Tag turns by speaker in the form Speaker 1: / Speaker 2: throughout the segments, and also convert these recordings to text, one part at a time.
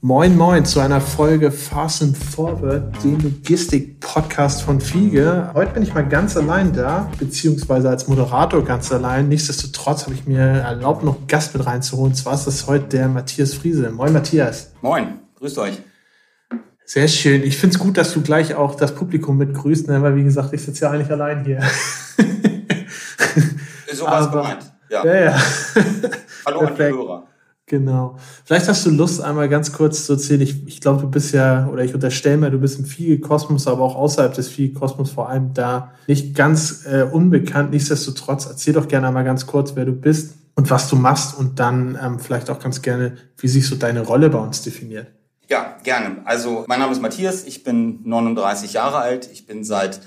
Speaker 1: Moin Moin zu einer Folge Fast and Forward, den Logistik-Podcast von Fiege. Heute bin ich mal ganz allein da, beziehungsweise als Moderator ganz allein. Nichtsdestotrotz habe ich mir erlaubt, noch einen Gast mit reinzuholen. Und zwar ist das heute der Matthias Friese. Moin Matthias.
Speaker 2: Moin, grüßt euch.
Speaker 1: Sehr schön. Ich finde es gut, dass du gleich auch das Publikum mit grüßt, ne? weil wie gesagt, ich sitze ja eigentlich allein hier.
Speaker 2: so was gemeint.
Speaker 1: Ja, ja. ja.
Speaker 2: Hallo Perfekt. an die Hörer.
Speaker 1: Genau. Vielleicht hast du Lust, einmal ganz kurz zu erzählen. Ich, ich glaube, du bist ja, oder ich unterstelle mir, du bist im Fiege-Kosmos, aber auch außerhalb des Fiege-Kosmos vor allem da nicht ganz äh, unbekannt. Nichtsdestotrotz, erzähl doch gerne einmal ganz kurz, wer du bist und was du machst und dann ähm, vielleicht auch ganz gerne, wie sich so deine Rolle bei uns definiert.
Speaker 2: Ja, gerne. Also, mein Name ist Matthias, ich bin 39 Jahre alt, ich bin seit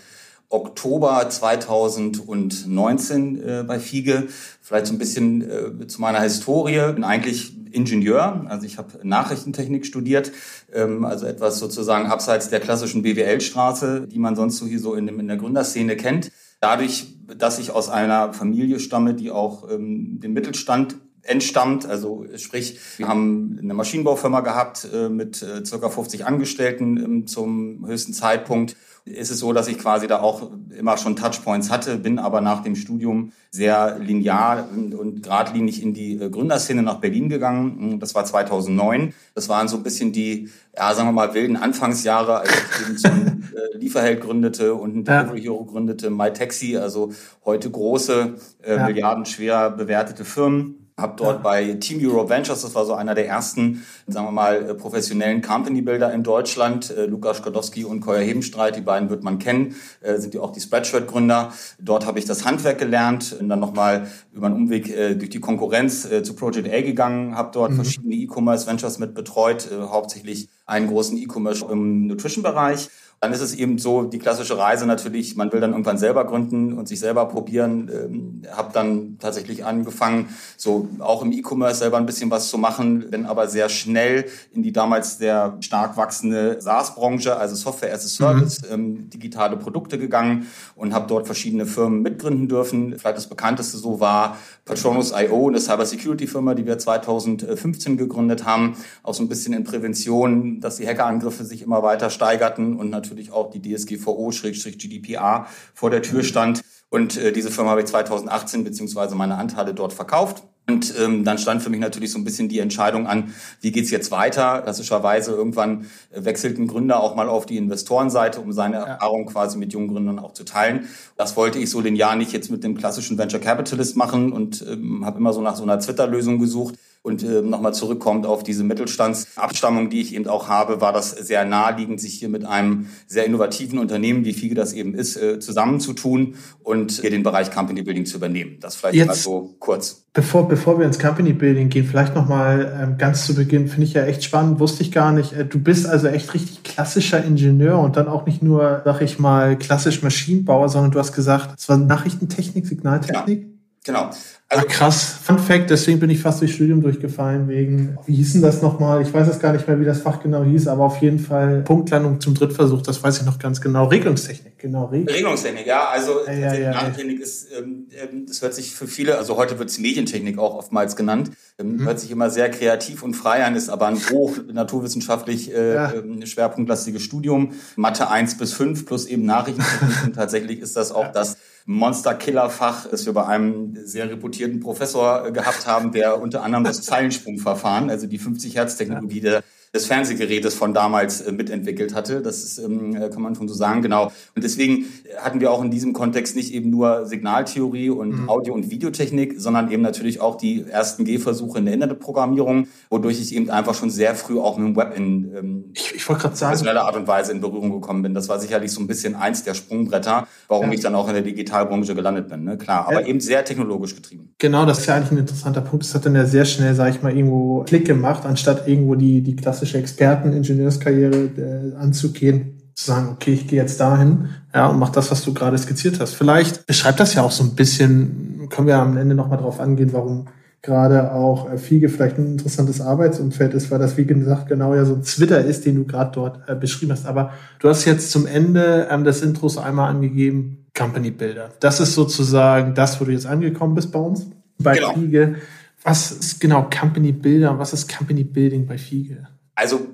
Speaker 2: Oktober 2019 äh, bei Fiege. Vielleicht so ein bisschen äh, zu meiner Historie. Bin eigentlich Ingenieur, also ich habe Nachrichtentechnik studiert, ähm, also etwas sozusagen abseits der klassischen BWL-Straße, die man sonst so hier so in, in der Gründerszene kennt. Dadurch, dass ich aus einer Familie stamme, die auch ähm, den Mittelstand entstammt. Also sprich, wir haben eine Maschinenbaufirma gehabt äh, mit äh, circa 50 Angestellten ähm, zum höchsten Zeitpunkt ist es so, dass ich quasi da auch immer schon Touchpoints hatte, bin aber nach dem Studium sehr linear und, und geradlinig in die äh, Gründerszene nach Berlin gegangen. Hm, das war 2009. Das waren so ein bisschen die, ja, sagen wir mal, wilden Anfangsjahre, als ich eben zum äh, Lieferheld gründete und ein Delivery Hero gründete, MyTaxi, also heute große, äh, ja. milliardenschwer bewertete Firmen habe dort ja. bei Team Euro Ventures, das war so einer der ersten, sagen wir mal, äh, professionellen Company Builder in Deutschland, äh, Lukas Skadowski und Koya Hebenstreit, die beiden wird man kennen, äh, sind ja auch die Spreadshirt-Gründer. Dort habe ich das Handwerk gelernt und dann nochmal über einen Umweg durch die Konkurrenz zu Project A gegangen, habe dort mhm. verschiedene E-Commerce Ventures mit betreut, hauptsächlich einen großen E-Commerce im Nutrition-Bereich dann ist es eben so die klassische Reise natürlich, man will dann irgendwann selber gründen und sich selber probieren. Ähm, habe dann tatsächlich angefangen, so auch im E-Commerce selber ein bisschen was zu machen, bin aber sehr schnell in die damals sehr stark wachsende SaaS-Branche, also Software as a Service, mhm. ähm, digitale Produkte gegangen und habe dort verschiedene Firmen mitgründen dürfen. Vielleicht das bekannteste so war Patronus.io, eine Cybersecurity-Firma, die wir 2015 gegründet haben, auch so ein bisschen in Prävention, dass die Hackerangriffe sich immer weiter steigerten und natürlich natürlich auch die DSGVO-GDPR vor der Tür stand. Und äh, diese Firma habe ich 2018 beziehungsweise meine Anteile dort verkauft. Und ähm, dann stand für mich natürlich so ein bisschen die Entscheidung an, wie geht's jetzt weiter? Klassischerweise irgendwann äh, wechselt ein Gründer auch mal auf die Investorenseite, um seine ja. Erfahrung quasi mit jungen Gründern auch zu teilen. Das wollte ich so den Jahr nicht jetzt mit dem klassischen Venture Capitalist machen und ähm, habe immer so nach so einer Twitter-Lösung gesucht. Und äh, nochmal zurückkommt auf diese Mittelstandsabstammung, die ich eben auch habe, war das sehr naheliegend, sich hier mit einem sehr innovativen Unternehmen, wie FIGE das eben ist, äh, zusammenzutun und hier den Bereich Company Building zu übernehmen. Das vielleicht Jetzt, mal so kurz.
Speaker 1: Bevor, bevor wir ins Company Building gehen, vielleicht nochmal ähm, ganz zu Beginn, finde ich ja echt spannend, wusste ich gar nicht. Äh, du bist also echt richtig klassischer Ingenieur und dann auch nicht nur, sag ich mal, klassisch Maschinenbauer, sondern du hast gesagt, es war Nachrichtentechnik, Signaltechnik.
Speaker 2: Ja. Genau.
Speaker 1: Also, Ach, krass. Fun Fact, deswegen bin ich fast durchs Studium durchgefallen, wegen, wie hieß denn das nochmal? Ich weiß jetzt gar nicht mehr, wie das Fach genau hieß, aber auf jeden Fall Punktlandung zum Drittversuch, das weiß ich noch ganz genau. Regelungstechnik, genau.
Speaker 2: Regelung. Regelungstechnik, ja. Also ja, ja, ja, Nachrichtentechnik ist, ähm, ähm, das hört sich für viele, also heute wird es Medientechnik auch oftmals genannt, ähm, mhm. hört sich immer sehr kreativ und frei an, ist aber ein hoch naturwissenschaftlich äh, ähm, schwerpunktlastiges Studium. Mathe 1 bis 5 plus eben Nachrichtentechnik und tatsächlich ist das auch das Monster-Killer-Fach, das wir bei einem sehr reputierten Professor äh, gehabt haben, der unter anderem das Zeilensprungverfahren, also die 50-Hertz-Technologie der des Fernsehgerätes von damals äh, mitentwickelt hatte. Das ist, ähm, äh, kann man schon so sagen, genau. Und deswegen hatten wir auch in diesem Kontext nicht eben nur Signaltheorie und mhm. Audio- und Videotechnik, sondern eben natürlich auch die ersten Gehversuche in der Internetprogrammierung, wodurch ich eben einfach schon sehr früh auch mit dem Web in ähm,
Speaker 1: ich, ich wollte gerade sagen,
Speaker 2: personeller Art und Weise in Berührung gekommen bin. Das war sicherlich so ein bisschen eins der Sprungbretter, warum ja. ich dann auch in der Digitalbranche gelandet bin. Ne? Klar, aber ja. eben sehr technologisch getrieben.
Speaker 1: Genau, das ist ja eigentlich ein interessanter Punkt. Das hat dann ja sehr schnell, sage ich mal, irgendwo Klick gemacht, anstatt irgendwo die, die Klasse klassische Experten-Ingenieurskarriere äh, anzugehen, zu sagen, okay, ich gehe jetzt dahin ja, und mach das, was du gerade skizziert hast. Vielleicht beschreibt das ja auch so ein bisschen, können wir am Ende nochmal drauf angehen, warum gerade auch äh, Fiege vielleicht ein interessantes Arbeitsumfeld ist, weil das, wie gesagt, genau ja so ein Twitter ist, den du gerade dort äh, beschrieben hast. Aber du hast jetzt zum Ende ähm, des Intros einmal angegeben, Company Builder. Das ist sozusagen das, wo du jetzt angekommen bist bei uns, bei genau. Fiege. Was ist genau Company Builder und was ist Company Building bei Fiege?
Speaker 2: Also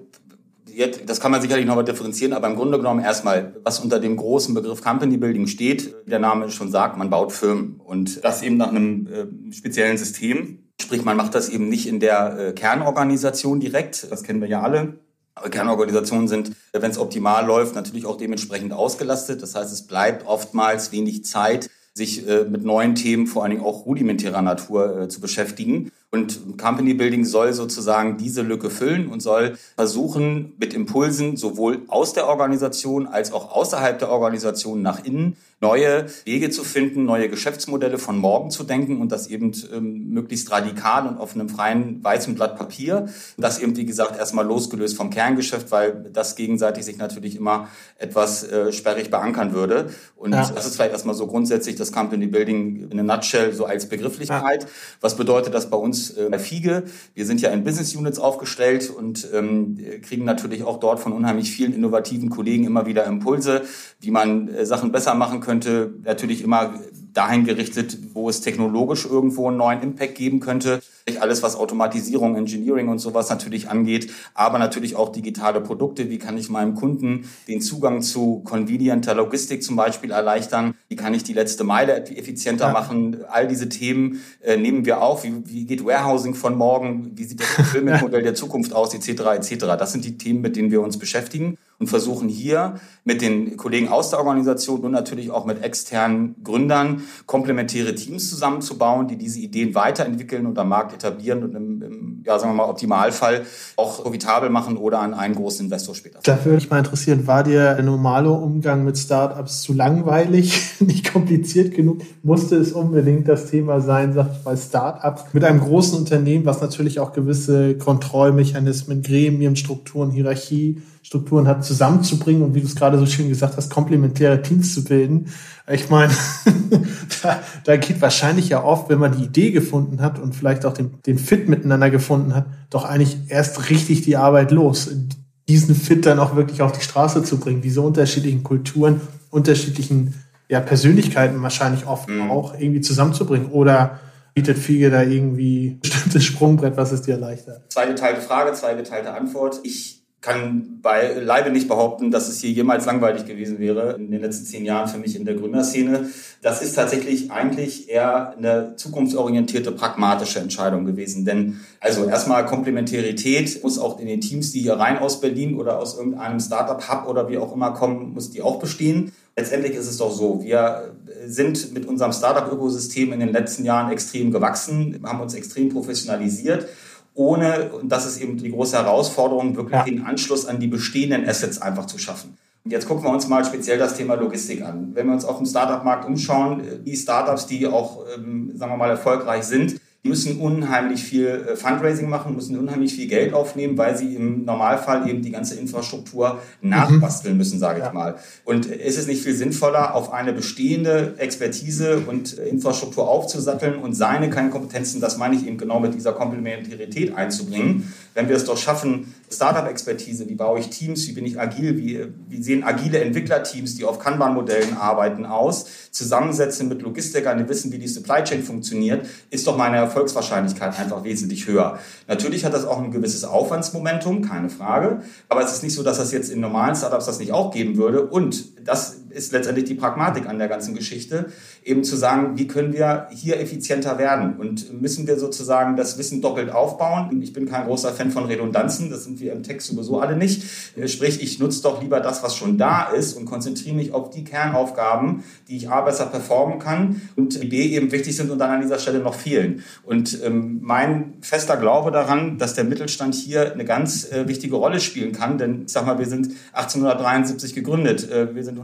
Speaker 2: das kann man sicherlich noch mal differenzieren, aber im Grunde genommen erstmal, was unter dem großen Begriff Company Building steht, wie der Name schon sagt, man baut Firmen und das eben nach einem äh, speziellen System. Sprich, man macht das eben nicht in der äh, Kernorganisation direkt, das kennen wir ja alle. Aber Kernorganisationen sind, wenn es optimal läuft, natürlich auch dementsprechend ausgelastet. Das heißt, es bleibt oftmals wenig Zeit, sich äh, mit neuen Themen, vor allen Dingen auch rudimentärer Natur, äh, zu beschäftigen. Und Company Building soll sozusagen diese Lücke füllen und soll versuchen, mit Impulsen sowohl aus der Organisation als auch außerhalb der Organisation nach innen neue Wege zu finden, neue Geschäftsmodelle von morgen zu denken und das eben ähm, möglichst radikal und auf einem freien weißen Blatt Papier. Das eben, wie gesagt, erstmal losgelöst vom Kerngeschäft, weil das gegenseitig sich natürlich immer etwas äh, sperrig beankern würde. Und ja. das ist vielleicht erstmal so grundsätzlich das Company Building in a nutshell, so als Begrifflichkeit. Ja. Was bedeutet das bei uns äh, bei FIGE? Wir sind ja in Business Units aufgestellt und ähm, kriegen natürlich auch dort von unheimlich vielen innovativen Kollegen immer wieder Impulse, wie man äh, Sachen besser machen könnte. Natürlich immer dahin gerichtet, wo es technologisch irgendwo einen neuen Impact geben könnte. Alles, was Automatisierung, Engineering und sowas natürlich angeht, aber natürlich auch digitale Produkte. Wie kann ich meinem Kunden den Zugang zu convenienter Logistik zum Beispiel erleichtern? Wie kann ich die letzte Meile effizienter ja. machen? All diese Themen äh, nehmen wir auf. Wie, wie geht Warehousing von morgen? Wie sieht das Fulfillment-Modell der Zukunft aus? Etc. etc. Das sind die Themen, mit denen wir uns beschäftigen und versuchen hier mit den Kollegen aus der Organisation und natürlich auch mit externen Gründern komplementäre Teams zusammenzubauen, die diese Ideen weiterentwickeln und am Markt etablieren und im, im ja, sagen wir mal, Optimalfall auch profitabel machen oder an einen großen Investor später.
Speaker 1: Da würde mich mal interessieren, war dir der normale Umgang mit Startups zu langweilig, nicht kompliziert genug? Musste es unbedingt das Thema sein, sag ich mal, Startups mit einem großen Unternehmen, was natürlich auch gewisse Kontrollmechanismen, Gremien, Strukturen, Hierarchie, Strukturen hat, zusammenzubringen und wie du es gerade so schön gesagt hast, komplementäre Teams zu bilden. Ich meine, da, da geht wahrscheinlich ja oft, wenn man die Idee gefunden hat und vielleicht auch den, den Fit miteinander gefunden hat, doch eigentlich erst richtig die Arbeit los, diesen Fit dann auch wirklich auf die Straße zu bringen, diese unterschiedlichen Kulturen, unterschiedlichen ja, Persönlichkeiten wahrscheinlich oft mhm. auch irgendwie zusammenzubringen. Oder bietet Fiege da irgendwie bestimmtes Sprungbrett, was es dir erleichtert?
Speaker 2: Zwei geteilte Frage, zwei geteilte Antwort. Ich kann beileibe nicht behaupten, dass es hier jemals langweilig gewesen wäre in den letzten zehn Jahren für mich in der Gründerszene. Das ist tatsächlich eigentlich eher eine zukunftsorientierte, pragmatische Entscheidung gewesen. Denn also erstmal Komplementarität muss auch in den Teams, die hier rein aus Berlin oder aus irgendeinem Startup-Hub oder wie auch immer kommen, muss die auch bestehen. Letztendlich ist es doch so, wir sind mit unserem Startup-Ökosystem in den letzten Jahren extrem gewachsen, haben uns extrem professionalisiert ohne, und das ist eben die große Herausforderung, wirklich ja. den Anschluss an die bestehenden Assets einfach zu schaffen. Und jetzt gucken wir uns mal speziell das Thema Logistik an. Wenn wir uns auf dem Startup-Markt umschauen, die Startups, die auch, ähm, sagen wir mal, erfolgreich sind, müssen unheimlich viel äh, Fundraising machen, müssen unheimlich viel Geld aufnehmen, weil sie im Normalfall eben die ganze Infrastruktur nachbasteln mhm. müssen, sage ich mal. Und ist es nicht viel sinnvoller, auf eine bestehende Expertise und äh, Infrastruktur aufzusatteln und seine Kernkompetenzen, das meine ich eben genau mit dieser Komplementarität einzubringen, wenn wir es doch schaffen, Startup-Expertise, wie baue ich Teams, wie bin ich agil, wie, wie sehen agile Entwicklerteams, die auf Kanban-Modellen arbeiten, aus, zusammensetzen mit Logistikern, die wissen, wie die Supply Chain funktioniert, ist doch meine Erfolgswahrscheinlichkeit einfach wesentlich höher. Natürlich hat das auch ein gewisses Aufwandsmomentum, keine Frage, aber es ist nicht so, dass das jetzt in normalen Startups das nicht auch geben würde und das ist letztendlich die Pragmatik an der ganzen Geschichte, eben zu sagen, wie können wir hier effizienter werden und müssen wir sozusagen das Wissen doppelt aufbauen. Ich bin kein großer Fan von Redundanzen, das sind wir im Text sowieso alle nicht. Sprich, ich nutze doch lieber das, was schon da ist und konzentriere mich auf die Kernaufgaben, die ich A besser performen kann und B eben wichtig sind und dann an dieser Stelle noch fehlen. Und ähm, mein fester Glaube daran, dass der Mittelstand hier eine ganz äh, wichtige Rolle spielen kann, denn ich sag mal, wir sind 1873 gegründet, äh, wir sind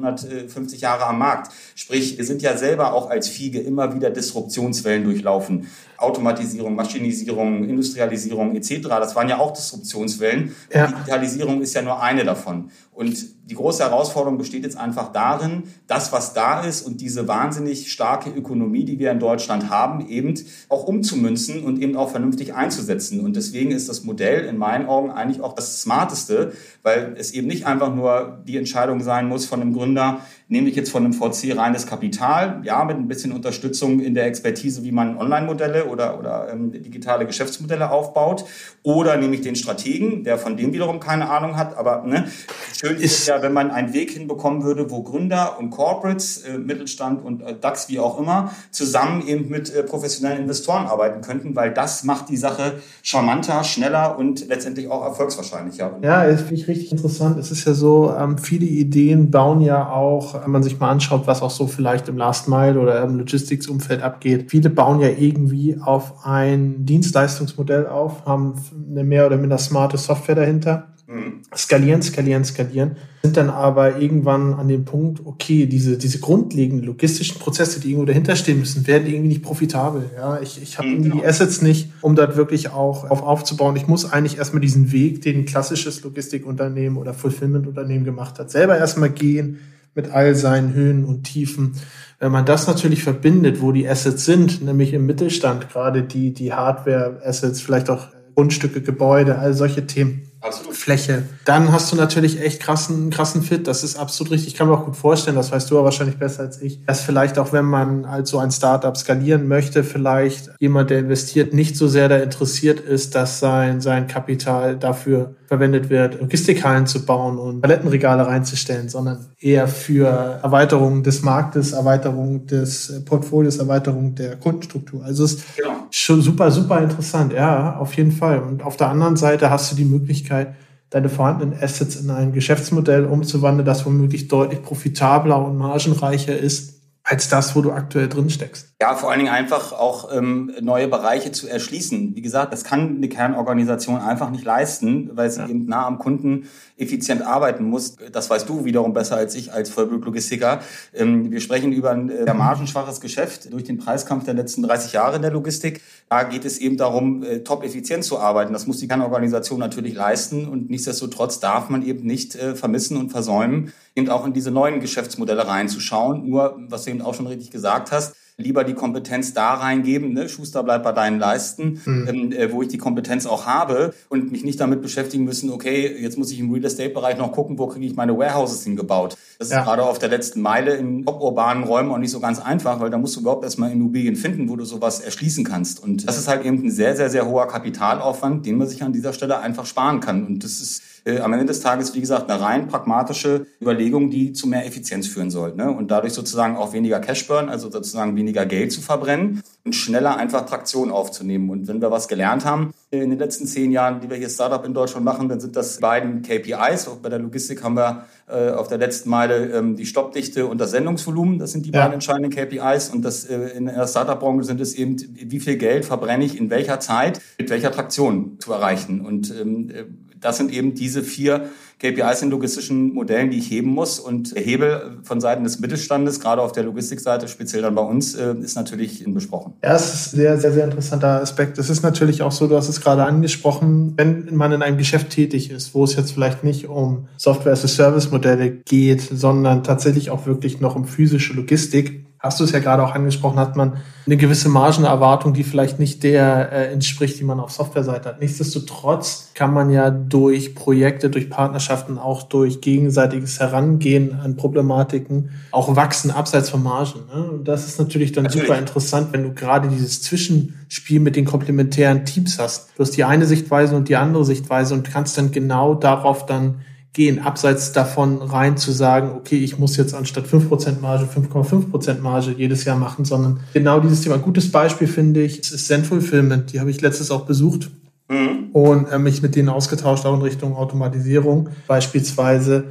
Speaker 2: 150 Jahre am Markt. Sprich, wir sind ja selber auch als Fiege immer wieder Disruptionswellen durchlaufen. Automatisierung, Maschinisierung, Industrialisierung etc. Das waren ja auch Disruptionswellen. Ja. Digitalisierung ist ja nur eine davon. Und die große Herausforderung besteht jetzt einfach darin, das, was da ist und diese wahnsinnig starke Ökonomie, die wir in Deutschland haben, eben auch umzumünzen und eben auch vernünftig einzusetzen. Und deswegen ist das Modell in meinen Augen eigentlich auch das Smarteste, weil es eben nicht einfach nur die Entscheidung sein muss von einem Gründer, nehme ich jetzt von einem VC reines Kapital, ja, mit ein bisschen Unterstützung in der Expertise, wie man Online-Modelle oder, oder ähm, digitale Geschäftsmodelle aufbaut, oder nehme ich den Strategen, der von dem wiederum keine Ahnung hat, aber ne, schön ist ja, wenn man einen Weg hinbekommen würde, wo Gründer und Corporates, äh, Mittelstand und äh, DAX, wie auch immer, zusammen eben mit äh, professionellen Investoren arbeiten könnten, weil das macht die Sache charmanter, schneller und letztendlich auch erfolgswahrscheinlicher.
Speaker 1: Ja, das finde ich richtig interessant. Es ist ja so, ähm, viele Ideen bauen ja auch, wenn man sich mal anschaut, was auch so vielleicht im Last Mile oder im Logistics-Umfeld abgeht. Viele bauen ja irgendwie auf ein Dienstleistungsmodell auf, haben eine mehr oder minder smarte Software dahinter Mhm. skalieren, skalieren, skalieren, sind dann aber irgendwann an dem Punkt, okay, diese, diese grundlegenden logistischen Prozesse, die irgendwo dahinter stehen müssen, werden irgendwie nicht profitabel. Ja, ich, ich habe irgendwie die. Assets nicht, um dort wirklich auch auf aufzubauen. Ich muss eigentlich erstmal diesen Weg, den ein klassisches Logistikunternehmen oder Fulfillment-Unternehmen gemacht hat, selber erstmal gehen mit all seinen Höhen und Tiefen. Wenn man das natürlich verbindet, wo die Assets sind, nämlich im Mittelstand, gerade die, die Hardware-Assets, vielleicht auch Grundstücke, Gebäude, all solche Themen, Absolut. Fläche. Dann hast du natürlich echt krassen, krassen Fit. Das ist absolut richtig. Ich kann mir auch gut vorstellen, das weißt du aber wahrscheinlich besser als ich, dass vielleicht auch, wenn man als so ein Startup skalieren möchte, vielleicht jemand, der investiert, nicht so sehr da interessiert ist, dass sein, sein Kapital dafür verwendet wird, Logistikhallen zu bauen und Palettenregale reinzustellen, sondern eher für Erweiterung des Marktes, Erweiterung des Portfolios, Erweiterung der Kundenstruktur. Also es ist genau. schon super, super interessant. Ja, auf jeden Fall. Und auf der anderen Seite hast du die Möglichkeit, Möglichkeit, deine vorhandenen Assets in ein Geschäftsmodell umzuwandeln, das womöglich deutlich profitabler und margenreicher ist als das, wo du aktuell drin steckst.
Speaker 2: Ja, vor allen Dingen einfach auch ähm, neue Bereiche zu erschließen. Wie gesagt, das kann eine Kernorganisation einfach nicht leisten, weil sie ja. eben nah am Kunden effizient arbeiten muss. Das weißt du wiederum besser als ich als Vollblutlogistiker. Ähm, wir sprechen über ein äh, margenschwaches Geschäft durch den Preiskampf der letzten 30 Jahre in der Logistik. Da geht es eben darum, äh, top effizient zu arbeiten. Das muss die Kernorganisation natürlich leisten und nichtsdestotrotz darf man eben nicht äh, vermissen und versäumen, eben auch in diese neuen Geschäftsmodelle reinzuschauen. Nur, was du eben auch schon richtig gesagt hast, lieber die Kompetenz da reingeben, ne? Schuster bleibt bei deinen Leisten, mhm. ähm, äh, wo ich die Kompetenz auch habe und mich nicht damit beschäftigen müssen, okay, jetzt muss ich im Real Estate-Bereich noch gucken, wo kriege ich meine Warehouses hingebaut. Das ja. ist gerade auf der letzten Meile in top-urbanen Räumen auch nicht so ganz einfach, weil da musst du überhaupt erstmal Immobilien finden, wo du sowas erschließen kannst. Und das ist halt eben ein sehr, sehr, sehr hoher Kapitalaufwand, den man sich an dieser Stelle einfach sparen kann. Und das ist äh, am Ende des Tages, wie gesagt, eine rein pragmatische Überlegung, die zu mehr Effizienz führen soll. Ne? Und dadurch sozusagen auch weniger Cashburn, also sozusagen weniger Geld zu verbrennen und schneller einfach Traktion aufzunehmen. Und wenn wir was gelernt haben in den letzten zehn Jahren, die wir hier Startup in Deutschland machen, dann sind das beiden KPIs. Auch bei der Logistik haben wir äh, auf der letzten Meile ähm, die Stoppdichte und das Sendungsvolumen. Das sind die ja. beiden entscheidenden KPIs. Und das äh, in der Startup-Branche sind es eben, wie viel Geld verbrenne ich in welcher Zeit mit welcher Traktion zu erreichen. Und ähm, äh, das sind eben diese vier KPIs in logistischen Modellen, die ich heben muss. Und der Hebel von Seiten des Mittelstandes, gerade auf der Logistikseite, speziell dann bei uns, äh, ist natürlich besprochen.
Speaker 1: Ja, das ist ein sehr, sehr, sehr interessanter Aspekt. Es ist natürlich auch so, du hast es gerade angesprochen, wenn man in einem Geschäft tätig ist, wo es jetzt vielleicht nicht um Software-as-a-Service-Modelle geht, sondern tatsächlich auch wirklich noch um physische Logistik, hast du es ja gerade auch angesprochen, hat man eine gewisse Margenerwartung, die vielleicht nicht der äh, entspricht, die man auf Softwareseite hat. Nichtsdestotrotz kann man ja durch Projekte, durch Partnerschaften, auch durch gegenseitiges Herangehen an Problematiken auch wachsen abseits von Margen. Ne? Und das ist natürlich dann natürlich. super interessant, wenn du gerade dieses Zwischenspiel mit den komplementären Teams hast. Du hast die eine Sichtweise und die andere Sichtweise und kannst dann genau darauf dann gehen, abseits davon rein zu sagen, okay, ich muss jetzt anstatt 5% Marge 5,5% Marge jedes Jahr machen, sondern genau dieses Thema. Ein gutes Beispiel finde ich, ist Zenfulfillment. Die habe ich letztes auch besucht mhm. und äh, mich mit denen ausgetauscht, auch in Richtung Automatisierung beispielsweise.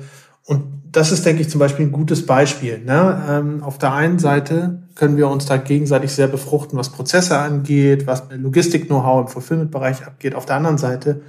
Speaker 1: Und das ist, denke ich, zum Beispiel ein gutes Beispiel. Ne? Ähm, auf der einen Seite können wir uns da gegenseitig sehr befruchten, was Prozesse angeht, was Logistik-Know-how im Fulfillment-Bereich abgeht. Auf der anderen Seite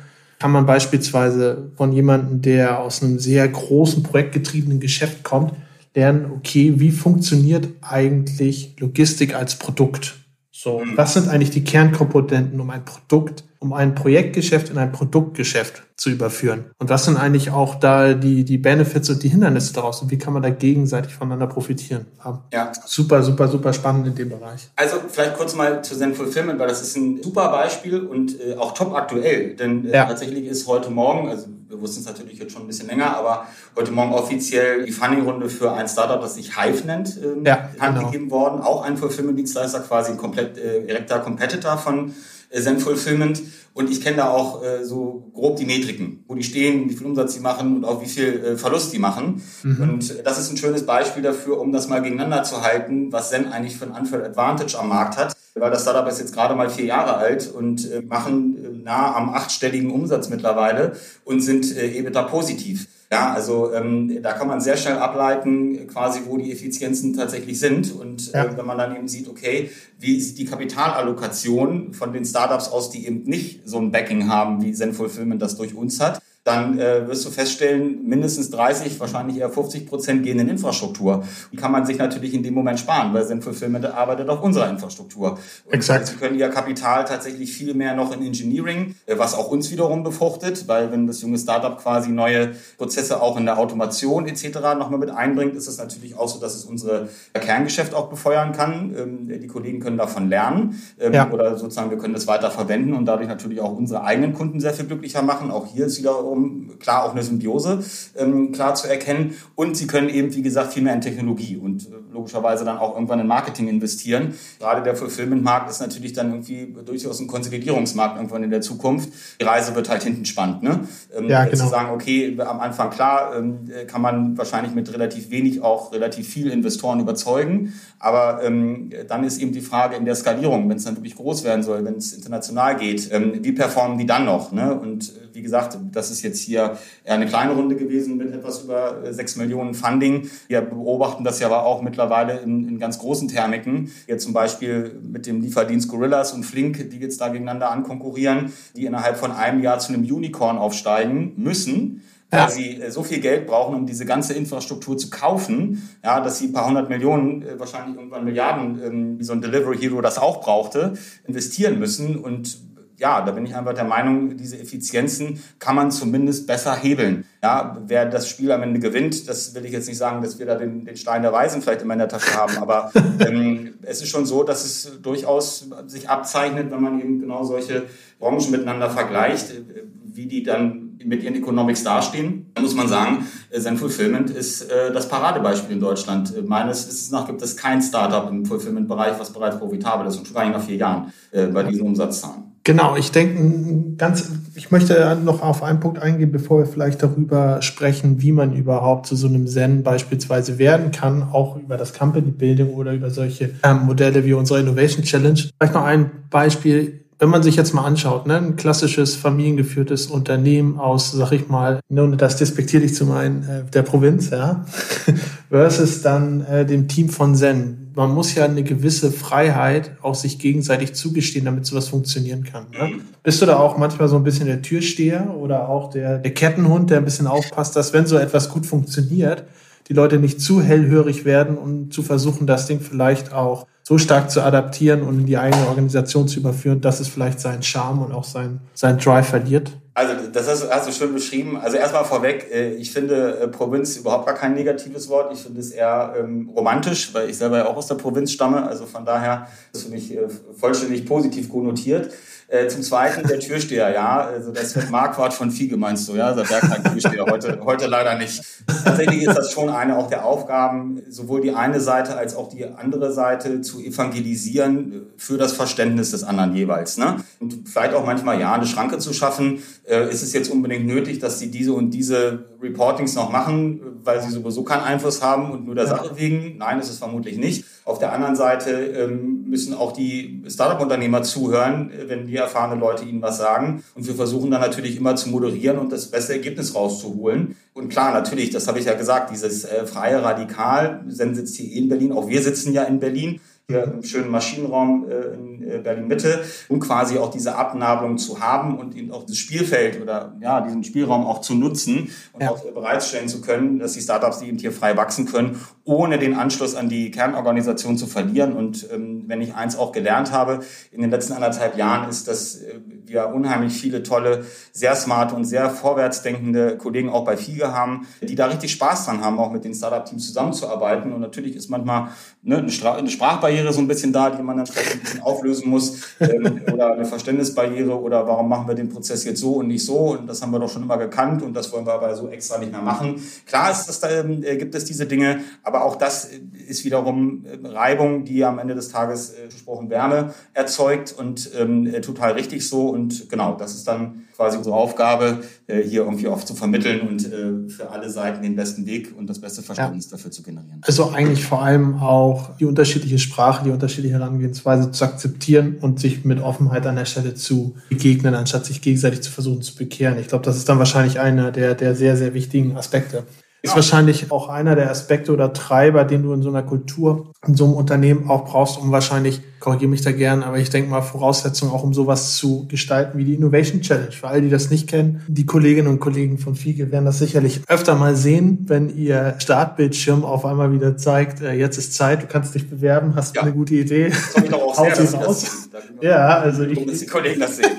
Speaker 1: kann man beispielsweise von jemandem, der aus einem sehr großen projektgetriebenen Geschäft kommt, lernen, okay, wie funktioniert eigentlich Logistik als Produkt? So, mhm. was sind eigentlich die Kernkomponenten, um ein Produkt um ein Projektgeschäft in ein Produktgeschäft zu überführen. Und was sind eigentlich auch da die, die Benefits und die Hindernisse daraus und wie kann man da gegenseitig voneinander profitieren? Ja. Super, super, super spannend in dem Bereich.
Speaker 2: Also vielleicht kurz mal zu Zen Fulfillment, weil das ist ein super Beispiel und äh, auch top aktuell. Denn äh, ja. tatsächlich ist heute Morgen, also wir wussten es natürlich jetzt schon ein bisschen länger, aber heute Morgen offiziell die Funding-Runde für ein Startup, das sich Hive nennt, ähm, ja, bekannt genau. worden. Auch ein Fulfillment-Dienstleister, quasi ein komplett äh, direkter Competitor von Zen Fulfillment. Und ich kenne da auch äh, so grob die Metriken, wo die stehen, wie viel Umsatz sie machen und auch wie viel äh, Verlust die machen. Mhm. Und das ist ein schönes Beispiel dafür, um das mal gegeneinander zu halten, was Zen eigentlich für ein Unfair Advantage am Markt hat. Weil das Startup ist jetzt gerade mal vier Jahre alt und äh, machen äh, nah am achtstelligen Umsatz mittlerweile und sind äh, EBITDA positiv. Ja, also ähm, da kann man sehr schnell ableiten, quasi wo die Effizienzen tatsächlich sind. Und ja. äh, wenn man dann eben sieht, okay, wie sieht die Kapitalallokation von den Startups aus, die eben nicht so ein Backing haben, wie Zen Fulfillment das durch uns hat, dann äh, wirst du feststellen, mindestens 30, wahrscheinlich eher 50 Prozent gehen in Infrastruktur. Die kann man sich natürlich in dem Moment sparen, weil Zen Fulfillment arbeitet auf unserer Infrastruktur. Und Exakt. Sie können ihr Kapital tatsächlich viel mehr noch in Engineering, äh, was auch uns wiederum befruchtet, weil wenn das junge Startup quasi neue Prozesse auch in der Automation etc. nochmal mit einbringt, ist es natürlich auch so, dass es unsere Kerngeschäft auch befeuern kann. Ähm, die Kollegen können davon lernen ähm, ja. oder sozusagen wir können das weiter verwenden und dadurch natürlich auch unsere eigenen Kunden sehr viel glücklicher machen. Auch hier ist wieder um klar auch eine Symbiose ähm, klar zu erkennen. Und sie können eben, wie gesagt, viel mehr in Technologie und äh, logischerweise dann auch irgendwann in Marketing investieren. Gerade der Fulfillment-Markt ist natürlich dann irgendwie durchaus ein Konsolidierungsmarkt irgendwann in der Zukunft. Die Reise wird halt hinten spannend. Ne? Ähm, ja, genau. Zu sagen, okay, am Anfang klar, ähm, kann man wahrscheinlich mit relativ wenig auch relativ viel Investoren überzeugen. Aber ähm, dann ist eben die Frage in der Skalierung, wenn es dann wirklich groß werden soll, wenn es international geht, ähm, wie performen die dann noch? Ne? Und äh, wie gesagt, das ist jetzt hier eher eine kleine Runde gewesen mit etwas über 6 äh, Millionen Funding. Wir beobachten das ja aber auch mittlerweile in, in ganz großen Thermiken. Jetzt zum Beispiel mit dem Lieferdienst Gorillas und Flink, die jetzt da gegeneinander ankonkurrieren, die innerhalb von einem Jahr zu einem Unicorn aufsteigen müssen weil sie äh, so viel Geld brauchen, um diese ganze Infrastruktur zu kaufen, ja, dass sie ein paar hundert Millionen, äh, wahrscheinlich irgendwann Milliarden, ähm, wie so ein Delivery Hero das auch brauchte, investieren müssen und ja, da bin ich einfach der Meinung, diese Effizienzen kann man zumindest besser hebeln. Ja, wer das Spiel am Ende gewinnt, das will ich jetzt nicht sagen, dass wir da den, den Stein der Weisen vielleicht immer in der Tasche haben, aber ähm, es ist schon so, dass es durchaus sich abzeichnet, wenn man eben genau solche Branchen miteinander vergleicht, äh, wie die dann mit ihren Economics dastehen. Da muss man sagen, äh, Zen Fulfillment ist äh, das Paradebeispiel in Deutschland. Äh, meines Wissens nach gibt es kein Startup im Fulfillment-Bereich, was bereits profitabel ist und schon gar nicht nach vier Jahren äh, bei diesen Umsatzzahlen.
Speaker 1: Genau, ich denke, ganz, ich möchte noch auf einen Punkt eingehen, bevor wir vielleicht darüber sprechen, wie man überhaupt zu so einem Zen beispielsweise werden kann, auch über das Company Building oder über solche ähm, Modelle wie unsere Innovation Challenge. Vielleicht noch ein Beispiel wenn man sich jetzt mal anschaut, ne, ein klassisches familiengeführtes Unternehmen aus, sag ich mal, ohne das despektierlich zu meinen, äh, der Provinz, ja, versus dann äh, dem Team von Zen. Man muss ja eine gewisse Freiheit auch sich gegenseitig zugestehen, damit sowas funktionieren kann. Ne? Bist du da auch manchmal so ein bisschen der Türsteher oder auch der, der Kettenhund, der ein bisschen aufpasst, dass wenn so etwas gut funktioniert, die Leute nicht zu hellhörig werden und zu versuchen, das Ding vielleicht auch so stark zu adaptieren und in die eigene Organisation zu überführen, dass es vielleicht seinen Charme und auch sein, sein Drive verliert?
Speaker 2: Also das hast, hast du schön beschrieben. Also erstmal vorweg, äh, ich finde äh, Provinz überhaupt gar kein negatives Wort. Ich finde es eher ähm, romantisch, weil ich selber ja auch aus der Provinz stamme. Also von daher ist für mich äh, vollständig positiv konnotiert. Äh, zum Zweiten der Türsteher, ja. Also das wird Marquardt von Fiege, meinst du, ja? Der Bergheim Türsteher, heute, heute leider nicht. Tatsächlich ist das schon eine auch der Aufgaben, sowohl die eine Seite als auch die andere Seite zu evangelisieren für das Verständnis des anderen jeweils. Ne? Und vielleicht auch manchmal, ja, eine Schranke zu schaffen. Äh, ist es jetzt unbedingt nötig, dass sie diese und diese Reportings noch machen, weil sie sowieso keinen Einfluss haben und nur der Sache wegen? Nein, ist es vermutlich nicht. Auf der anderen Seite ähm, müssen auch die Startup-Unternehmer zuhören, wenn die erfahrene Leute ihnen was sagen. Und wir versuchen dann natürlich immer zu moderieren und das beste Ergebnis rauszuholen. Und klar, natürlich, das habe ich ja gesagt, dieses äh, freie Radikal, Sen sitzt hier in Berlin, auch wir sitzen ja in Berlin. Hier im schönen Maschinenraum äh, in äh, Berlin-Mitte, um quasi auch diese Abnabelung zu haben und eben auch das Spielfeld oder ja, diesen Spielraum auch zu nutzen und ja. auch bereitstellen zu können, dass die Startups eben hier frei wachsen können, ohne den Anschluss an die Kernorganisation zu verlieren. Und ähm, wenn ich eins auch gelernt habe in den letzten anderthalb Jahren, ist, dass äh, wir unheimlich viele tolle, sehr smarte und sehr vorwärtsdenkende Kollegen auch bei FIGE haben, die da richtig Spaß dran haben, auch mit den Startup-Teams zusammenzuarbeiten. Und natürlich ist manchmal ne, eine, eine Sprachbarriere so ein bisschen da, die man dann vielleicht ein bisschen auflösen muss ähm, oder eine Verständnisbarriere oder warum machen wir den Prozess jetzt so und nicht so und das haben wir doch schon immer gekannt und das wollen wir aber so extra nicht mehr machen. Klar ist das, äh, gibt es diese Dinge, aber auch das ist wiederum äh, Reibung, die am Ende des Tages äh, gesprochen Wärme erzeugt und ähm, total richtig so und genau, das ist dann quasi unsere Aufgabe, äh, hier irgendwie oft zu vermitteln und äh, für alle Seiten den besten Weg und das beste Verständnis ja. dafür zu generieren.
Speaker 1: Also eigentlich vor allem auch die unterschiedliche Sprache, die unterschiedliche Herangehensweise zu akzeptieren und sich mit Offenheit an der Stelle zu begegnen, anstatt sich gegenseitig zu versuchen zu bekehren. Ich glaube, das ist dann wahrscheinlich einer der, der sehr, sehr wichtigen Aspekte. Ist wahrscheinlich auch einer der Aspekte oder Treiber, den du in so einer Kultur, in so einem Unternehmen auch brauchst, um wahrscheinlich, korrigiere mich da gern, aber ich denke mal Voraussetzungen auch, um sowas zu gestalten wie die Innovation Challenge. Für alle, die das nicht kennen, die Kolleginnen und Kollegen von FIGE werden das sicherlich öfter mal sehen, wenn ihr Startbildschirm auf einmal wieder zeigt, äh, jetzt ist Zeit, du kannst dich bewerben, hast ja. eine gute Idee.
Speaker 2: Das ich auch sehr, das,
Speaker 1: ja, also ich,
Speaker 2: die Kollegen das sehen.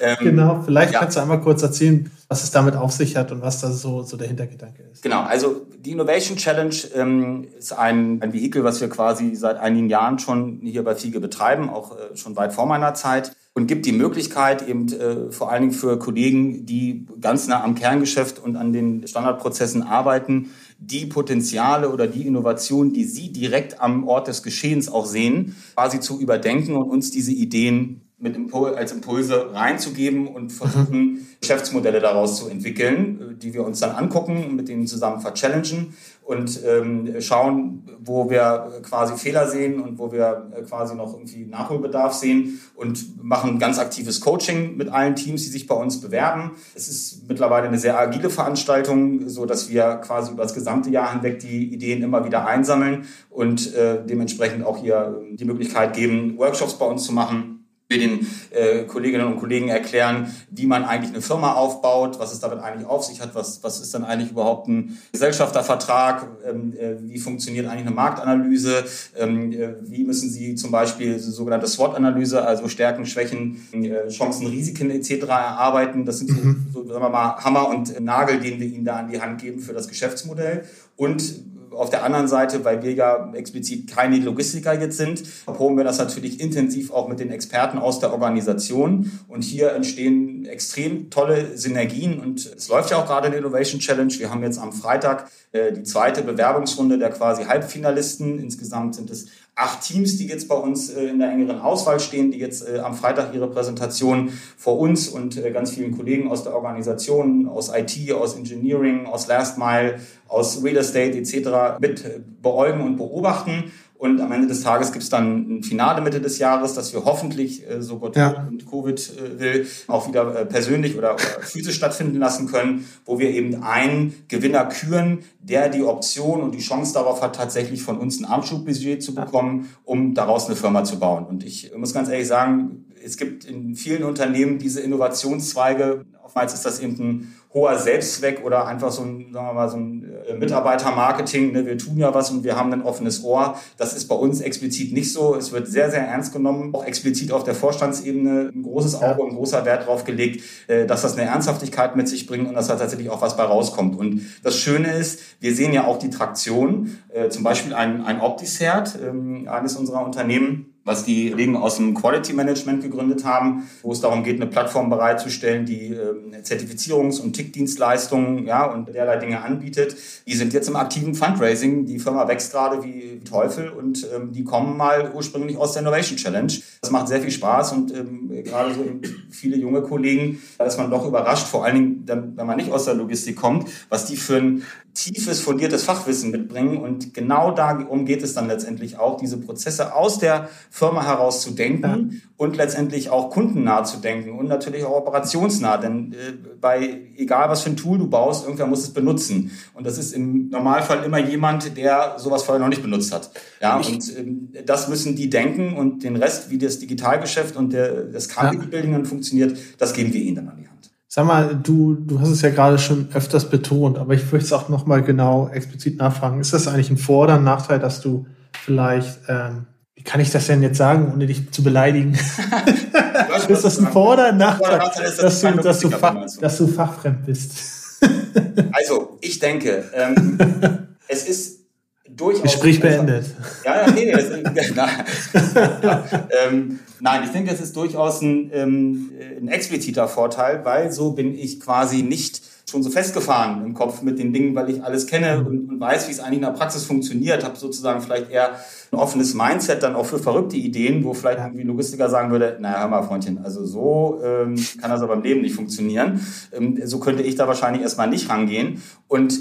Speaker 1: Ähm, genau, vielleicht ja. kannst du einmal kurz erzählen, was es damit auf sich hat und was da so, so der Hintergedanke ist.
Speaker 2: Genau, also die Innovation Challenge ähm, ist ein, ein Vehikel, was wir quasi seit einigen Jahren schon hier bei FIGE betreiben, auch äh, schon weit vor meiner Zeit und gibt die Möglichkeit eben äh, vor allen Dingen für Kollegen, die ganz nah am Kerngeschäft und an den Standardprozessen arbeiten, die Potenziale oder die Innovation, die sie direkt am Ort des Geschehens auch sehen, quasi zu überdenken und uns diese Ideen mit Impul als Impulse reinzugeben und versuchen, mhm. Geschäftsmodelle daraus zu entwickeln, die wir uns dann angucken und mit denen zusammen verchallengen und ähm, schauen, wo wir quasi Fehler sehen und wo wir quasi noch irgendwie Nachholbedarf sehen und machen ganz aktives Coaching mit allen Teams, die sich bei uns bewerben. Es ist mittlerweile eine sehr agile Veranstaltung, so dass wir quasi über das gesamte Jahr hinweg die Ideen immer wieder einsammeln und äh, dementsprechend auch hier die Möglichkeit geben, Workshops bei uns zu machen wir den äh, Kolleginnen und Kollegen erklären, wie man eigentlich eine Firma aufbaut, was es damit eigentlich auf sich hat, was, was ist dann eigentlich überhaupt ein Gesellschaftervertrag, ähm, äh, wie funktioniert eigentlich eine Marktanalyse, ähm, äh, wie müssen Sie zum Beispiel so sogenannte SWOT-Analyse, also Stärken, Schwächen, äh, Chancen, Risiken etc. erarbeiten. Das sind so, mhm. so sagen wir mal, Hammer und Nagel, den wir Ihnen da an die Hand geben für das Geschäftsmodell. Und auf der anderen Seite, weil wir ja explizit keine Logistiker jetzt sind, proben wir das natürlich intensiv auch mit den Experten aus der Organisation. Und hier entstehen extrem tolle Synergien. Und es läuft ja auch gerade eine Innovation Challenge. Wir haben jetzt am Freitag äh, die zweite Bewerbungsrunde der quasi Halbfinalisten. Insgesamt sind es acht Teams, die jetzt bei uns äh, in der engeren Auswahl stehen, die jetzt äh, am Freitag ihre Präsentation vor uns und äh, ganz vielen Kollegen aus der Organisation, aus IT, aus Engineering, aus Last Mile, aus Real Estate etc. mit beäugen und beobachten. Und am Ende des Tages gibt es dann ein Finale Mitte des Jahres, dass wir hoffentlich, äh, so Gott ja. und Covid äh, will, auch wieder äh, persönlich oder, oder physisch stattfinden lassen können, wo wir eben einen Gewinner küren, der die Option und die Chance darauf hat, tatsächlich von uns ein Armschubbudget zu bekommen, um daraus eine Firma zu bauen. Und ich muss ganz ehrlich sagen, es gibt in vielen Unternehmen diese Innovationszweige. Oftmals ist das eben ein hoher Selbstzweck oder einfach so ein, sagen wir mal, so ein äh, Mitarbeitermarketing. Ne? Wir tun ja was und wir haben ein offenes Ohr. Das ist bei uns explizit nicht so. Es wird sehr, sehr ernst genommen. Auch explizit auf der Vorstandsebene ein großes Auge und großer Wert drauf gelegt, äh, dass das eine Ernsthaftigkeit mit sich bringt und dass da tatsächlich auch was bei rauskommt. Und das Schöne ist, wir sehen ja auch die Traktion. Äh, zum Beispiel ein, ein Optisert, ähm, eines unserer Unternehmen, was die Kollegen aus dem Quality Management gegründet haben, wo es darum geht, eine Plattform bereitzustellen, die ähm, Zertifizierungs- und Tickdienstleistungen ja, und derlei Dinge anbietet. Die sind jetzt im aktiven Fundraising. Die Firma wächst gerade wie Teufel und ähm, die kommen mal ursprünglich aus der Innovation Challenge. Das macht sehr viel Spaß und ähm, gerade so viele junge Kollegen, da ist man doch überrascht, vor allen Dingen, wenn man nicht aus der Logistik kommt, was die für ein tiefes, fundiertes Fachwissen mitbringen. Und genau darum geht es dann letztendlich auch, diese Prozesse aus der Firma heraus zu denken ja. und letztendlich auch kundennah zu denken und natürlich auch operationsnah. Denn äh, bei egal was für ein Tool du baust, irgendwer muss es benutzen. Und das ist im Normalfall immer jemand, der sowas vorher noch nicht benutzt hat. Ja, und ähm, das müssen die denken und den Rest, wie das Digitalgeschäft und der, das KPI-Building dann funktioniert, das geben wir ihnen dann an die Hand.
Speaker 1: Sag mal, du, du hast es ja gerade schon öfters betont, aber ich möchte es auch nochmal genau explizit nachfragen. Ist das eigentlich ein Vor- oder ein Nachteil, dass du vielleicht, ähm, wie kann ich das denn jetzt sagen, ohne dich zu beleidigen? ist das ein Vor- oder ein Nachteil, dass, du, dass, du Fach, dass du fachfremd bist?
Speaker 2: also, ich denke, ähm, es ist durchaus.
Speaker 1: Gespräch beendet.
Speaker 2: Ja, ja, nee, nee, das, na, ähm, nein, ich denke, es ist durchaus ein, ähm, ein expliziter Vorteil, weil so bin ich quasi nicht schon so festgefahren im Kopf mit den Dingen, weil ich alles kenne und, und weiß, wie es eigentlich in der Praxis funktioniert, habe sozusagen vielleicht eher ein offenes Mindset dann auch für verrückte Ideen, wo vielleicht irgendwie Logistiker sagen würde, naja, hör mal, Freundchen, also so ähm, kann das aber im Leben nicht funktionieren. Ähm, so könnte ich da wahrscheinlich erstmal nicht rangehen. Und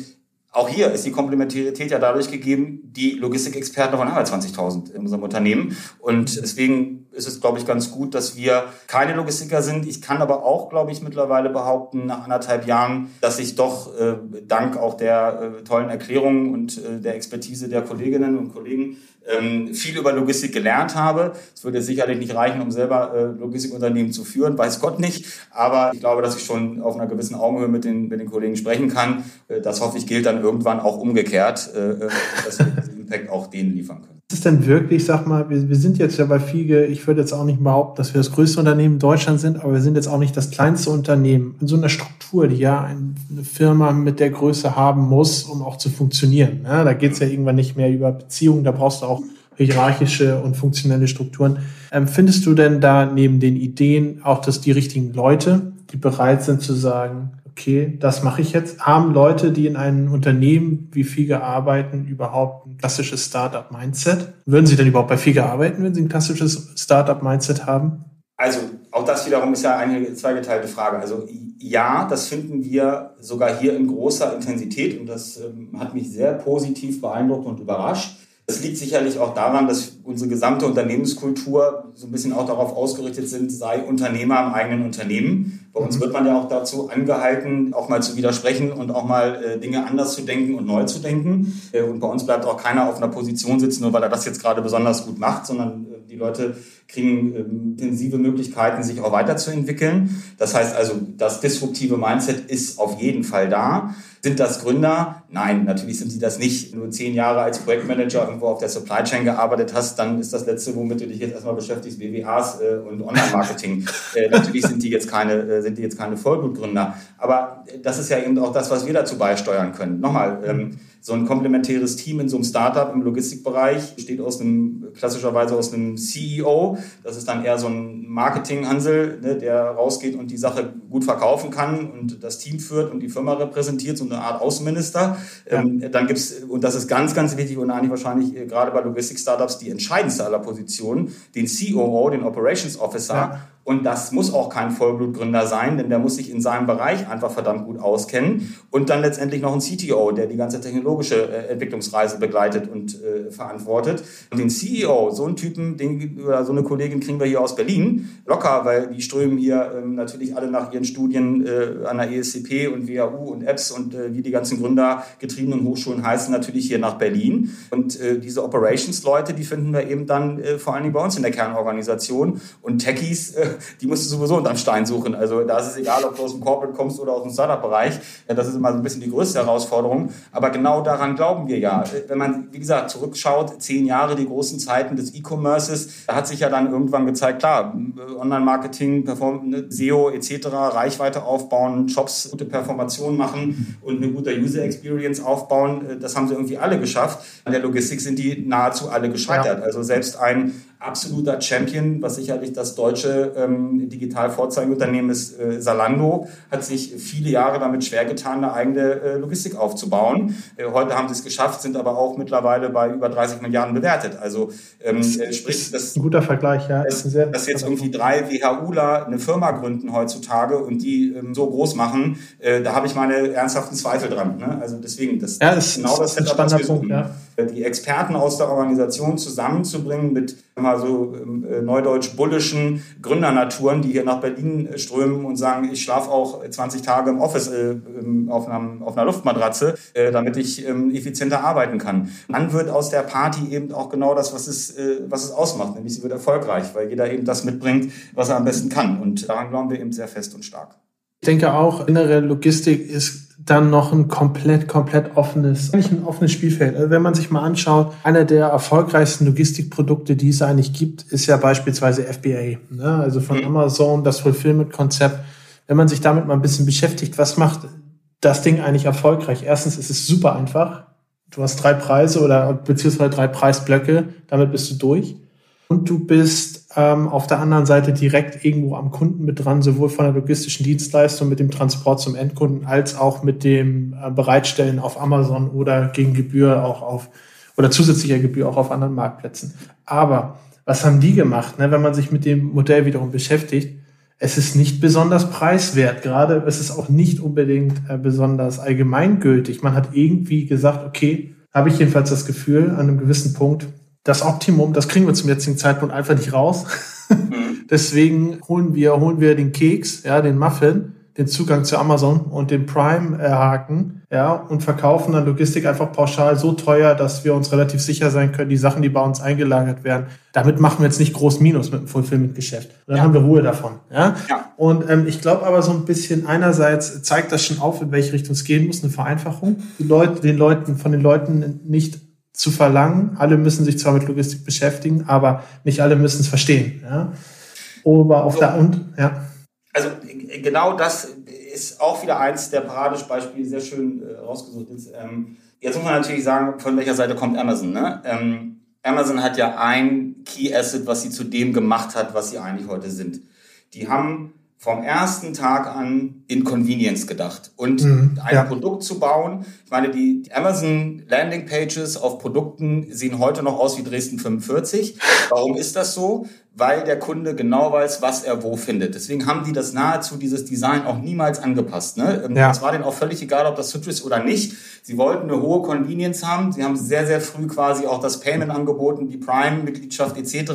Speaker 2: auch hier ist die Komplementarität ja dadurch gegeben, die Logistikexperten davon haben wir 20.000 in unserem Unternehmen. Und deswegen ist es, glaube ich, ganz gut, dass wir keine Logistiker sind. Ich kann aber auch, glaube ich, mittlerweile behaupten, nach anderthalb Jahren, dass ich doch äh, dank auch der äh, tollen Erklärungen und äh, der Expertise der Kolleginnen und Kollegen ähm, viel über Logistik gelernt habe. Es würde sicherlich nicht reichen, um selber äh, Logistikunternehmen zu führen, weiß Gott nicht. Aber ich glaube, dass ich schon auf einer gewissen Augenhöhe mit den, mit den Kollegen sprechen kann. Äh, das hoffe ich gilt dann irgendwann auch umgekehrt, äh, äh dass wir diesen Impact auch denen liefern können.
Speaker 1: Ist es denn wirklich, sag mal, wir, wir sind jetzt ja bei Fiege, ich würde jetzt auch nicht behaupten, dass wir das größte Unternehmen in Deutschland sind, aber wir sind jetzt auch nicht das kleinste Unternehmen. In so einer Struktur, die ja eine Firma mit der Größe haben muss, um auch zu funktionieren. Ja, da geht es ja irgendwann nicht mehr über Beziehungen, da brauchst du auch hierarchische und funktionelle Strukturen. Ähm, findest du denn da neben den Ideen auch, dass die richtigen Leute, die bereit sind zu sagen, okay, das mache ich jetzt. Haben Leute, die in einem Unternehmen wie FIGA arbeiten, überhaupt ein klassisches Startup-Mindset? Würden sie denn überhaupt bei FIGA arbeiten, wenn sie ein klassisches Startup-Mindset haben?
Speaker 2: Also auch das wiederum ist ja eine zweigeteilte Frage. Also ja, das finden wir sogar hier in großer Intensität und das ähm, hat mich sehr positiv beeindruckt und überrascht. Das liegt sicherlich auch daran, dass unsere gesamte Unternehmenskultur so ein bisschen auch darauf ausgerichtet sind, sei Unternehmer im eigenen Unternehmen. Bei uns mhm. wird man ja auch dazu angehalten, auch mal zu widersprechen und auch mal äh, Dinge anders zu denken und neu zu denken. Äh, und bei uns bleibt auch keiner auf einer Position sitzen, nur weil er das jetzt gerade besonders gut macht, sondern äh, die Leute kriegen ähm, intensive Möglichkeiten, sich auch weiterzuentwickeln. Das heißt also, das disruptive Mindset ist auf jeden Fall da. Sind das Gründer? Nein, natürlich sind sie das nicht. Wenn du zehn Jahre als Projektmanager irgendwo auf der Supply Chain gearbeitet hast, dann ist das letzte, womit du dich jetzt erstmal beschäftigst, BWAs äh, und Online-Marketing. äh, natürlich sind die jetzt keine, äh, sind die jetzt keine Vollblutgründer. Aber das ist ja eben auch das, was wir dazu beisteuern können. Nochmal, ähm, so ein komplementäres Team in so einem Startup im Logistikbereich besteht aus einem, klassischerweise aus einem CEO. Das ist dann eher so ein Marketing-Hansel, ne, der rausgeht und die Sache gut verkaufen kann und das Team führt und die Firma repräsentiert, so eine Art Außenminister. Ja. Ähm, dann gibt's und das ist ganz, ganz wichtig und eigentlich wahrscheinlich äh, gerade bei Logistik-Startups die entscheidendste aller Positionen, den COO, den Operations Officer. Ja und das muss auch kein Vollblutgründer sein, denn der muss sich in seinem Bereich einfach verdammt gut auskennen. Und dann letztendlich noch ein CTO, der die ganze technologische äh, Entwicklungsreise begleitet und äh, verantwortet. Und den CEO, so einen Typen, den, oder so eine Kollegin kriegen wir hier aus Berlin, locker, weil die strömen hier ähm, natürlich alle nach ihren Studien äh, an der ESCP und WHU und EBS und äh, wie die ganzen Gründergetriebenen Hochschulen heißen, natürlich hier nach Berlin. Und äh, diese Operations-Leute, die finden wir eben dann äh, vor allen Dingen bei uns in der Kernorganisation. Und Techies, äh, die musst du sowieso unterm Stein suchen. Also da ist es egal, ob du aus dem Corporate kommst oder aus dem Startup-Bereich. Das ist immer so ein bisschen die größte Herausforderung. Aber genau daran glauben wir ja. Wenn man, wie gesagt, zurückschaut, zehn Jahre, die großen Zeiten des E-Commerces, da hat sich ja dann irgendwann gezeigt, klar, Online-Marketing, ne, SEO etc., Reichweite aufbauen, Shops gute Performation machen und eine gute User-Experience aufbauen, das haben sie irgendwie alle geschafft. An der Logistik sind die nahezu alle gescheitert. Also selbst ein absoluter Champion, was sicherlich das deutsche ähm, Digital-Vorzeigeunternehmen ist, äh, Salando, hat sich viele Jahre damit schwer getan, eine eigene äh, Logistik aufzubauen. Äh, heute haben sie es geschafft, sind aber auch mittlerweile bei über 30 Milliarden bewertet. Also ähm,
Speaker 1: äh, sprich, das, ein guter Vergleich, ja.
Speaker 2: Dass, dass jetzt irgendwie drei WHUler eine Firma gründen heutzutage und die ähm, so groß machen, äh, da habe ich meine ernsthaften Zweifel dran. Ne? Also deswegen, das,
Speaker 1: ja, das ist genau das Setup, was wir suchen. Ja.
Speaker 2: Die Experten aus der Organisation zusammenzubringen mit mal so äh, neudeutsch bullischen Gründernaturen, die hier nach Berlin strömen und sagen, ich schlafe auch 20 Tage im Office äh, auf, einer, auf einer Luftmatratze, äh, damit ich ähm, effizienter arbeiten kann. Dann wird aus der Party eben auch genau das, was es, was es ausmacht, nämlich sie wird erfolgreich, weil jeder eben das mitbringt, was er am besten kann. Und daran glauben wir eben sehr fest und stark.
Speaker 1: Ich denke auch, innere Logistik ist dann noch ein komplett, komplett offenes, eigentlich ein offenes Spielfeld. Also wenn man sich mal anschaut, einer der erfolgreichsten Logistikprodukte, die es eigentlich gibt, ist ja beispielsweise FBA. Ne? Also von mhm. Amazon, das Fulfillment-Konzept. Wenn man sich damit mal ein bisschen beschäftigt, was macht das Ding eigentlich erfolgreich? Erstens ist es super einfach. Du hast drei Preise oder beziehungsweise drei Preisblöcke, damit bist du durch. Und du bist ähm, auf der anderen Seite direkt irgendwo am Kunden mit dran, sowohl von der logistischen Dienstleistung mit dem Transport zum Endkunden als auch mit dem äh, Bereitstellen auf Amazon oder gegen Gebühr auch auf oder zusätzlicher Gebühr auch auf anderen Marktplätzen. Aber was haben die gemacht, ne, wenn man sich mit dem Modell wiederum beschäftigt? Es ist nicht besonders preiswert, gerade es ist auch nicht unbedingt äh, besonders allgemeingültig. Man hat irgendwie gesagt, okay, habe ich jedenfalls das Gefühl, an einem gewissen Punkt, das Optimum, das kriegen wir zum jetzigen Zeitpunkt einfach nicht raus. Mhm. Deswegen holen wir, holen wir den Keks, ja, den Muffin, den Zugang zu Amazon und den Prime-Haken, ja, und verkaufen dann Logistik einfach pauschal so teuer, dass wir uns relativ sicher sein können, die Sachen, die bei uns eingelagert werden, damit machen wir jetzt nicht groß Minus mit dem Fulfillment-Geschäft. Dann ja. haben wir Ruhe davon, ja. ja. Und ähm, ich glaube aber so ein bisschen einerseits zeigt das schon auf, in welche Richtung es gehen muss, eine Vereinfachung. Die Leute, den Leuten, von den Leuten nicht zu verlangen. Alle müssen sich zwar mit Logistik beschäftigen, aber nicht alle müssen es verstehen. Ja? Aber auf so. der und ja.
Speaker 2: Also genau das ist auch wieder eins der Paradebeispiele, sehr schön äh, rausgesucht ist. Ähm, jetzt muss man natürlich sagen, von welcher Seite kommt Amazon. Ne? Ähm, Amazon hat ja ein Key Asset, was sie zu dem gemacht hat, was sie eigentlich heute sind. Die haben vom ersten Tag an in Convenience gedacht und mhm, ein ja. Produkt zu bauen. Ich meine, die, die Amazon Landing Pages auf Produkten sehen heute noch aus wie Dresden 45. Warum ist das so? Weil der Kunde genau weiß, was er wo findet. Deswegen haben die das nahezu, dieses Design auch niemals angepasst. Ne? Ähm, ja. Es war denen auch völlig egal, ob das Hübsch ist oder nicht. Sie wollten eine hohe Convenience haben. Sie haben sehr, sehr früh quasi auch das Payment angeboten, die Prime-Mitgliedschaft etc.,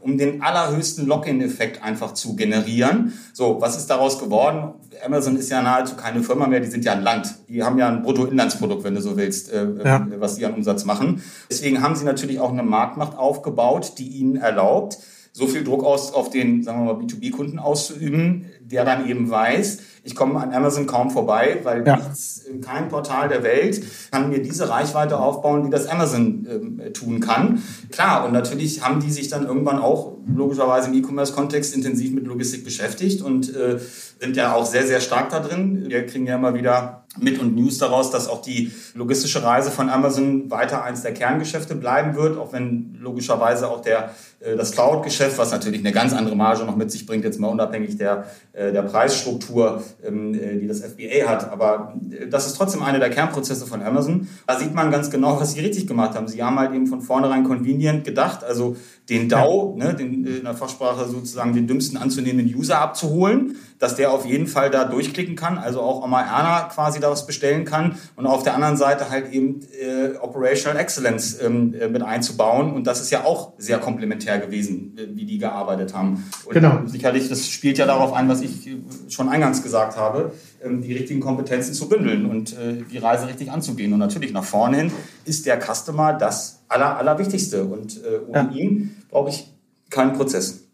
Speaker 2: um den allerhöchsten Lock-in-Effekt einfach zu generieren. So, was ist daraus geworden? Amazon ist ja nahezu keine Firma mehr, die sind ja ein Land. Die haben ja ein Bruttoinlandsprodukt, wenn du so willst, äh, ja. was die an Umsatz machen. Deswegen haben sie natürlich auch eine Marktmacht aufgebaut, die ihnen erlaubt, so viel Druck aus, auf den, sagen wir mal, B2B-Kunden auszuüben, der dann eben weiß, ich komme an Amazon kaum vorbei, weil ja. nichts, kein Portal der Welt kann mir diese Reichweite aufbauen, die das Amazon äh, tun kann. Klar, und natürlich haben die sich dann irgendwann auch logischerweise im E-Commerce-Kontext intensiv mit Logistik beschäftigt und äh, sind ja auch sehr, sehr stark da drin. Wir kriegen ja immer wieder mit und News daraus, dass auch die logistische Reise von Amazon weiter eins der Kerngeschäfte bleiben wird, auch wenn logischerweise auch der, äh, das Cloud-Geschäft, was natürlich eine ganz andere Marge noch mit sich bringt, jetzt mal unabhängig der, äh, der Preisstruktur, ähm, äh, die das FBA hat. Aber das ist trotzdem einer der Kernprozesse von Amazon. Da sieht man ganz genau, was sie richtig gemacht haben. Sie haben halt eben von vornherein convenient gedacht, also den DAO, ne, den, in der Fachsprache sozusagen den dümmsten anzunehmenden User abzuholen, dass der auf jeden Fall da durchklicken kann, also auch einmal Erna quasi daraus bestellen kann und auf der anderen Seite halt eben äh, Operational Excellence ähm, äh, mit einzubauen und das ist ja auch sehr komplementär gewesen, äh, wie die gearbeitet haben. Und genau. Sicherlich, das spielt ja darauf ein, was ich äh, schon eingangs gesagt habe, ähm, die richtigen Kompetenzen zu bündeln und äh, die Reise richtig anzugehen und natürlich nach vorne hin ist der Customer das aller, allerwichtigste und äh, ohne ja. ihn brauche ich keinen Prozess.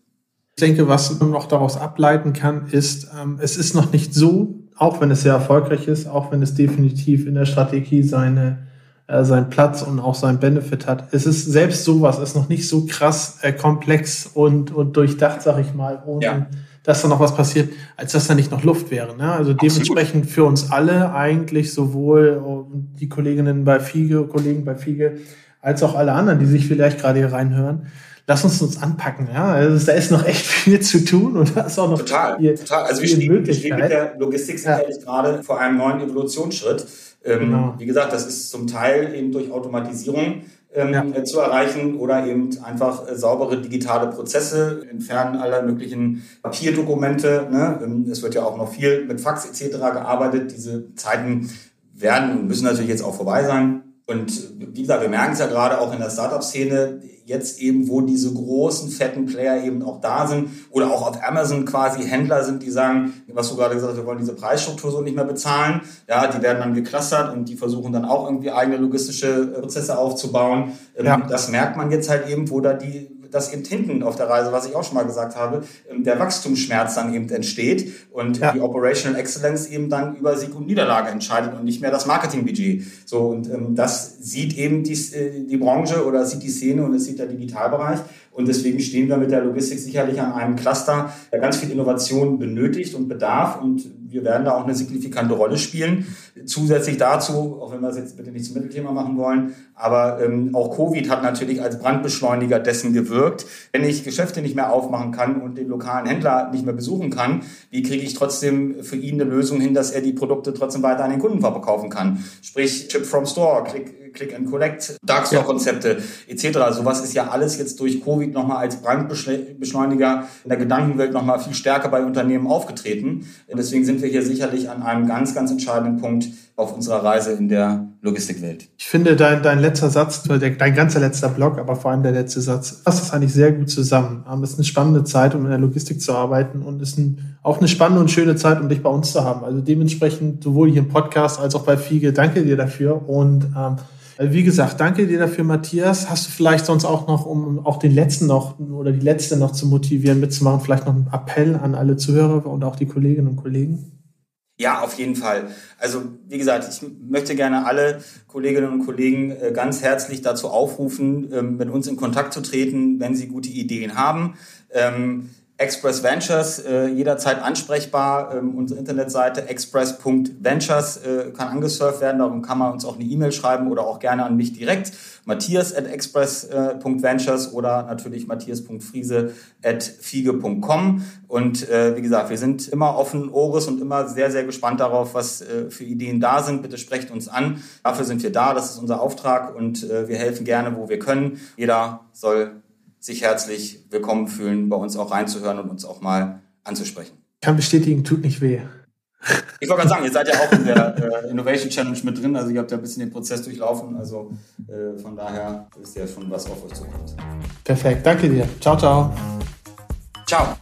Speaker 1: Ich denke, was man noch daraus ableiten kann, ist, ähm, es ist noch nicht so, auch wenn es sehr erfolgreich ist, auch wenn es definitiv in der Strategie seine, äh, seinen Platz und auch seinen Benefit hat. Es ist selbst sowas, ist noch nicht so krass äh, komplex und, und durchdacht, sag ich mal, ohne ja. dass da noch was passiert, als dass da nicht noch Luft wäre. Ne? Also Absolut. dementsprechend für uns alle eigentlich sowohl äh, die Kolleginnen bei Fiege, Kollegen bei Fiege, als auch alle anderen, die sich vielleicht gerade hier reinhören, lass uns uns anpacken. Ja, also da ist noch echt viel zu tun und da ist auch noch
Speaker 2: total, viel, total. Also wir stehen, wir stehen mit der Logistik sicherlich ja. gerade vor einem neuen Evolutionsschritt. Ähm, genau. Wie gesagt, das ist zum Teil eben durch Automatisierung ähm, ja. Äh, zu erreichen oder eben einfach äh, saubere digitale Prozesse, entfernen aller möglichen Papierdokumente. Ne? Ähm, es wird ja auch noch viel mit Fax etc. gearbeitet. Diese Zeiten werden und müssen natürlich jetzt auch vorbei sein. Und wie gesagt, wir merken es ja gerade auch in der Startup-Szene, jetzt eben, wo diese großen, fetten Player eben auch da sind oder auch auf Amazon quasi Händler sind, die sagen, was du gerade gesagt hast, wir wollen diese Preisstruktur so nicht mehr bezahlen. Ja, die werden dann geclustert und die versuchen dann auch irgendwie eigene logistische Prozesse aufzubauen. Ähm, ja. Das merkt man jetzt halt eben, wo da die dass eben hinten auf der Reise, was ich auch schon mal gesagt habe, ähm, der Wachstumsschmerz dann eben entsteht und ja. die Operational Excellence eben dann über Sieg und Niederlage entscheidet und nicht mehr das Marketingbudget. So und ähm, das sieht eben die, äh, die Branche oder sieht die Szene und es sieht der Digitalbereich. Und deswegen stehen wir mit der Logistik sicherlich an einem Cluster, der ganz viel Innovation benötigt und bedarf. Und wir werden da auch eine signifikante Rolle spielen. Zusätzlich dazu, auch wenn wir es jetzt bitte nicht zum Mittelthema machen wollen, aber ähm, auch Covid hat natürlich als Brandbeschleuniger dessen gewirkt. Wenn ich Geschäfte nicht mehr aufmachen kann und den lokalen Händler nicht mehr besuchen kann, wie kriege ich trotzdem für ihn eine Lösung hin, dass er die Produkte trotzdem weiter an den Kunden verkaufen kann? Sprich, Chip from Store, Click Click and Collect, Darkstore-Konzepte etc. Sowas ist ja alles jetzt durch Covid nochmal als Brandbeschleuniger in der Gedankenwelt nochmal viel stärker bei Unternehmen aufgetreten. Deswegen sind wir hier sicherlich an einem ganz, ganz entscheidenden Punkt auf unserer Reise in der Logistikwelt.
Speaker 1: Ich finde dein, dein letzter Satz, dein ganzer letzter Block, aber vor allem der letzte Satz, fasst das eigentlich sehr gut zusammen. Es ist eine spannende Zeit, um in der Logistik zu arbeiten und es ist ein, auch eine spannende und schöne Zeit, um dich bei uns zu haben. Also dementsprechend sowohl hier im Podcast als auch bei Fiege, danke dir dafür und ähm, also wie gesagt, danke dir dafür, Matthias. Hast du vielleicht sonst auch noch, um auch den letzten noch oder die letzte noch zu motivieren, mitzumachen, vielleicht noch einen Appell an alle Zuhörer und auch die Kolleginnen und Kollegen?
Speaker 2: Ja, auf jeden Fall. Also wie gesagt, ich möchte gerne alle Kolleginnen und Kollegen äh, ganz herzlich dazu aufrufen, ähm, mit uns in Kontakt zu treten, wenn sie gute Ideen haben. Express Ventures äh, jederzeit ansprechbar. Ähm, unsere Internetseite express.ventures äh, kann angesurft werden. Darum kann man uns auch eine E-Mail schreiben oder auch gerne an mich direkt. Matthias at express.ventures oder natürlich matthias.friese at fiege.com. Und äh, wie gesagt, wir sind immer offen Ohres und immer sehr, sehr gespannt darauf, was äh, für Ideen da sind. Bitte sprecht uns an. Dafür sind wir da. Das ist unser Auftrag und äh, wir helfen gerne, wo wir können. Jeder soll sich herzlich willkommen fühlen, bei uns auch reinzuhören und uns auch mal anzusprechen.
Speaker 1: Ich kann bestätigen, tut nicht weh.
Speaker 2: Ich wollte gerade sagen, ihr seid ja auch in der äh, Innovation Challenge mit drin, also ihr habt ja ein bisschen den Prozess durchlaufen, also äh, von daher ist ja schon was auf euch zukommt.
Speaker 1: Perfekt, danke dir. Ciao, ciao.
Speaker 2: Ciao.